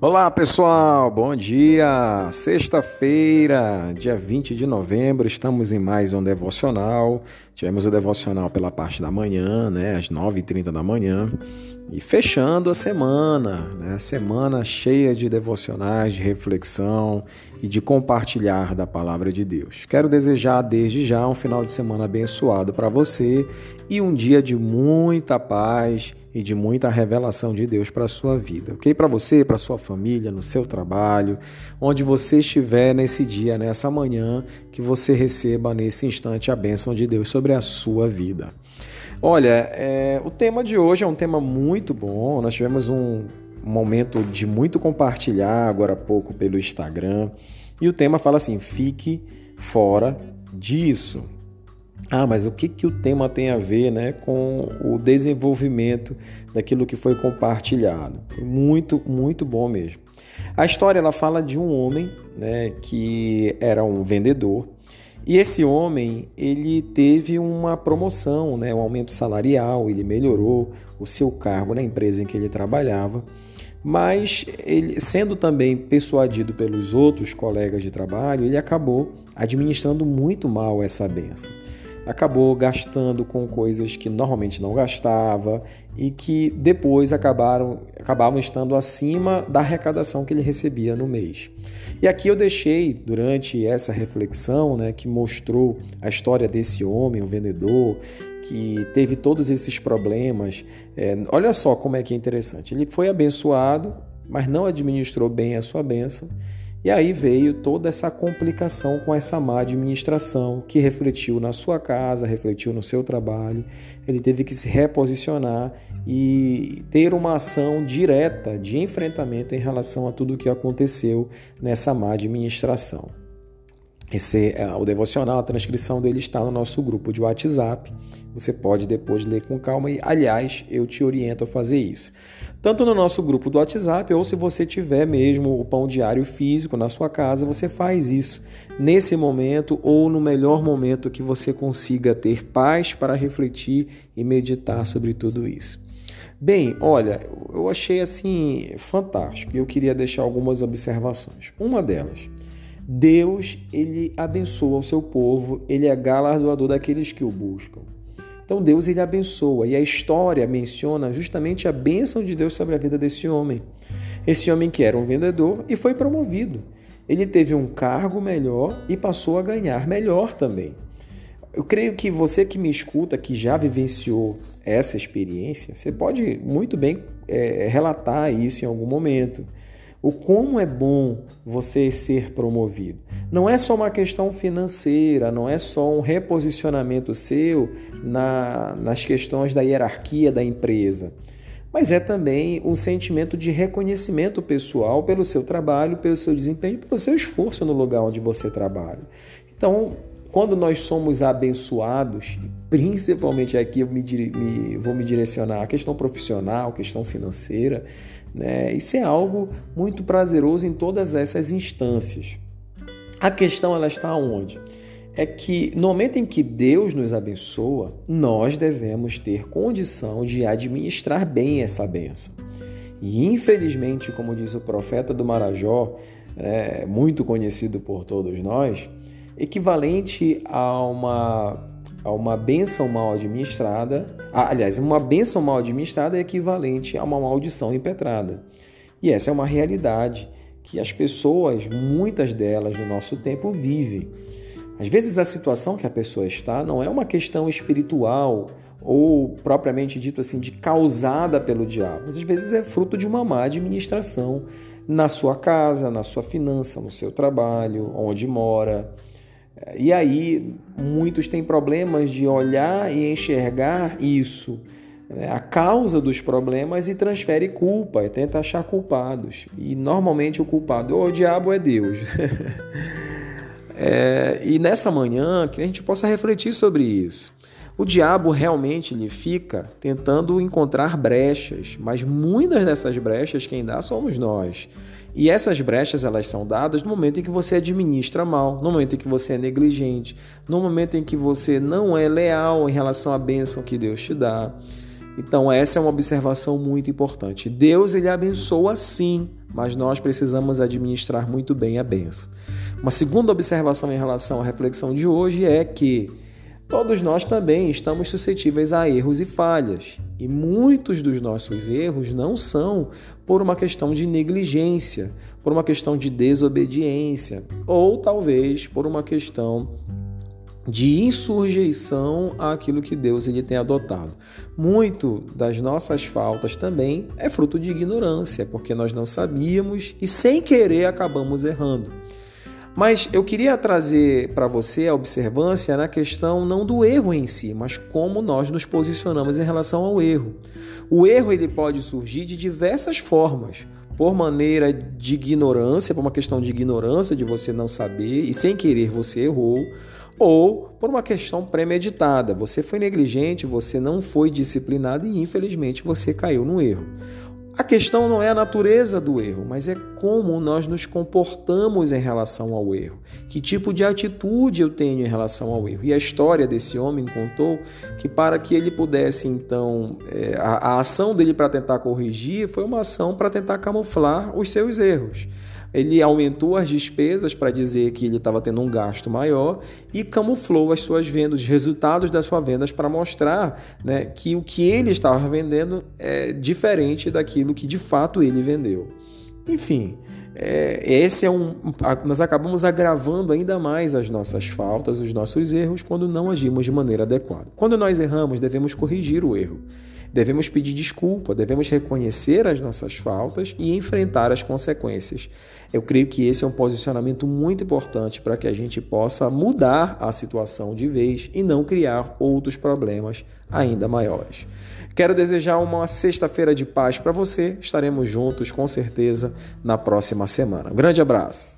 Olá pessoal, bom dia! Sexta-feira, dia 20 de novembro, estamos em mais um devocional. Tivemos o devocional pela parte da manhã, né, às 9h30 da manhã. E fechando a semana, né, semana cheia de devocionais, de reflexão e de compartilhar da palavra de Deus. Quero desejar desde já um final de semana abençoado para você e um dia de muita paz e de muita revelação de Deus para a sua vida, ok? Para você, para sua família, no seu trabalho, onde você estiver nesse dia, nessa manhã, que você receba nesse instante a bênção de Deus sobre a sua vida. Olha, é, o tema de hoje é um tema muito bom. Nós tivemos um momento de muito compartilhar agora há pouco pelo Instagram. E o tema fala assim: fique fora disso. Ah, mas o que, que o tema tem a ver né, com o desenvolvimento daquilo que foi compartilhado? Foi muito, muito bom mesmo. A história ela fala de um homem né, que era um vendedor e esse homem ele teve uma promoção, né, um aumento salarial, ele melhorou o seu cargo na empresa em que ele trabalhava mas ele, sendo também persuadido pelos outros colegas de trabalho, ele acabou administrando muito mal essa benção acabou gastando com coisas que normalmente não gastava e que depois acabaram, acabavam estando acima da arrecadação que ele recebia no mês. E aqui eu deixei, durante essa reflexão, né, que mostrou a história desse homem, um vendedor, que teve todos esses problemas. É, olha só como é que é interessante. Ele foi abençoado, mas não administrou bem a sua bênção e aí veio toda essa complicação com essa má administração que refletiu na sua casa, refletiu no seu trabalho. Ele teve que se reposicionar e ter uma ação direta de enfrentamento em relação a tudo o que aconteceu nessa má administração. Esse, é, o devocional, a transcrição dele está no nosso grupo de WhatsApp. Você pode depois ler com calma e, aliás, eu te oriento a fazer isso. Tanto no nosso grupo do WhatsApp ou se você tiver mesmo o pão diário físico na sua casa, você faz isso nesse momento ou no melhor momento que você consiga ter paz para refletir e meditar sobre tudo isso. Bem, olha, eu achei assim fantástico e eu queria deixar algumas observações. Uma delas, Deus, ele abençoa o seu povo, ele é galardoador daqueles que o buscam. Então Deus ele abençoa e a história menciona justamente a bênção de Deus sobre a vida desse homem. Esse homem que era um vendedor e foi promovido. Ele teve um cargo melhor e passou a ganhar melhor também. Eu creio que você que me escuta, que já vivenciou essa experiência, você pode muito bem é, relatar isso em algum momento o como é bom você ser promovido. Não é só uma questão financeira, não é só um reposicionamento seu na, nas questões da hierarquia da empresa, mas é também um sentimento de reconhecimento pessoal pelo seu trabalho, pelo seu desempenho, pelo seu esforço no lugar onde você trabalha. Então, quando nós somos abençoados, principalmente aqui eu me, me, vou me direcionar à questão profissional, questão financeira, né? isso é algo muito prazeroso em todas essas instâncias. A questão ela está onde? É que no momento em que Deus nos abençoa, nós devemos ter condição de administrar bem essa benção. E infelizmente, como diz o profeta do Marajó, é, muito conhecido por todos nós, equivalente a uma, a uma benção mal administrada. aliás, uma benção mal administrada é equivalente a uma maldição impetrada. E essa é uma realidade que as pessoas, muitas delas no nosso tempo, vivem. Às vezes a situação que a pessoa está não é uma questão espiritual ou propriamente dito assim de causada pelo diabo, mas às vezes é fruto de uma má administração na sua casa, na sua finança, no seu trabalho, onde mora. E aí, muitos têm problemas de olhar e enxergar isso, né, a causa dos problemas e transfere culpa, e tenta achar culpados. E normalmente o culpado ou o diabo é Deus. é, e nessa manhã, que a gente possa refletir sobre isso. O diabo realmente ele fica tentando encontrar brechas, mas muitas dessas brechas quem dá somos nós. E essas brechas elas são dadas no momento em que você administra mal, no momento em que você é negligente, no momento em que você não é leal em relação à bênção que Deus te dá. Então essa é uma observação muito importante. Deus ele abençoa sim, mas nós precisamos administrar muito bem a benção. Uma segunda observação em relação à reflexão de hoje é que todos nós também estamos suscetíveis a erros e falhas, e muitos dos nossos erros não são por uma questão de negligência, por uma questão de desobediência, ou talvez por uma questão de insurreição àquilo que Deus ele tem adotado. Muito das nossas faltas também é fruto de ignorância, porque nós não sabíamos e sem querer acabamos errando. Mas eu queria trazer para você a observância na questão não do erro em si, mas como nós nos posicionamos em relação ao erro. O erro ele pode surgir de diversas formas por maneira de ignorância, por uma questão de ignorância, de você não saber e sem querer você errou, ou por uma questão premeditada. Você foi negligente, você não foi disciplinado e infelizmente você caiu no erro. A questão não é a natureza do erro, mas é como nós nos comportamos em relação ao erro. Que tipo de atitude eu tenho em relação ao erro. E a história desse homem contou que, para que ele pudesse, então, é, a, a ação dele para tentar corrigir foi uma ação para tentar camuflar os seus erros ele aumentou as despesas para dizer que ele estava tendo um gasto maior e camuflou as suas vendas, os resultados das suas vendas para mostrar né, que o que ele estava vendendo é diferente daquilo que de fato ele vendeu. Enfim, é, esse é um. Nós acabamos agravando ainda mais as nossas faltas, os nossos erros, quando não agimos de maneira adequada. Quando nós erramos, devemos corrigir o erro. Devemos pedir desculpa, devemos reconhecer as nossas faltas e enfrentar as consequências. Eu creio que esse é um posicionamento muito importante para que a gente possa mudar a situação de vez e não criar outros problemas ainda maiores. Quero desejar uma sexta-feira de paz para você. Estaremos juntos com certeza na próxima semana. Um grande abraço.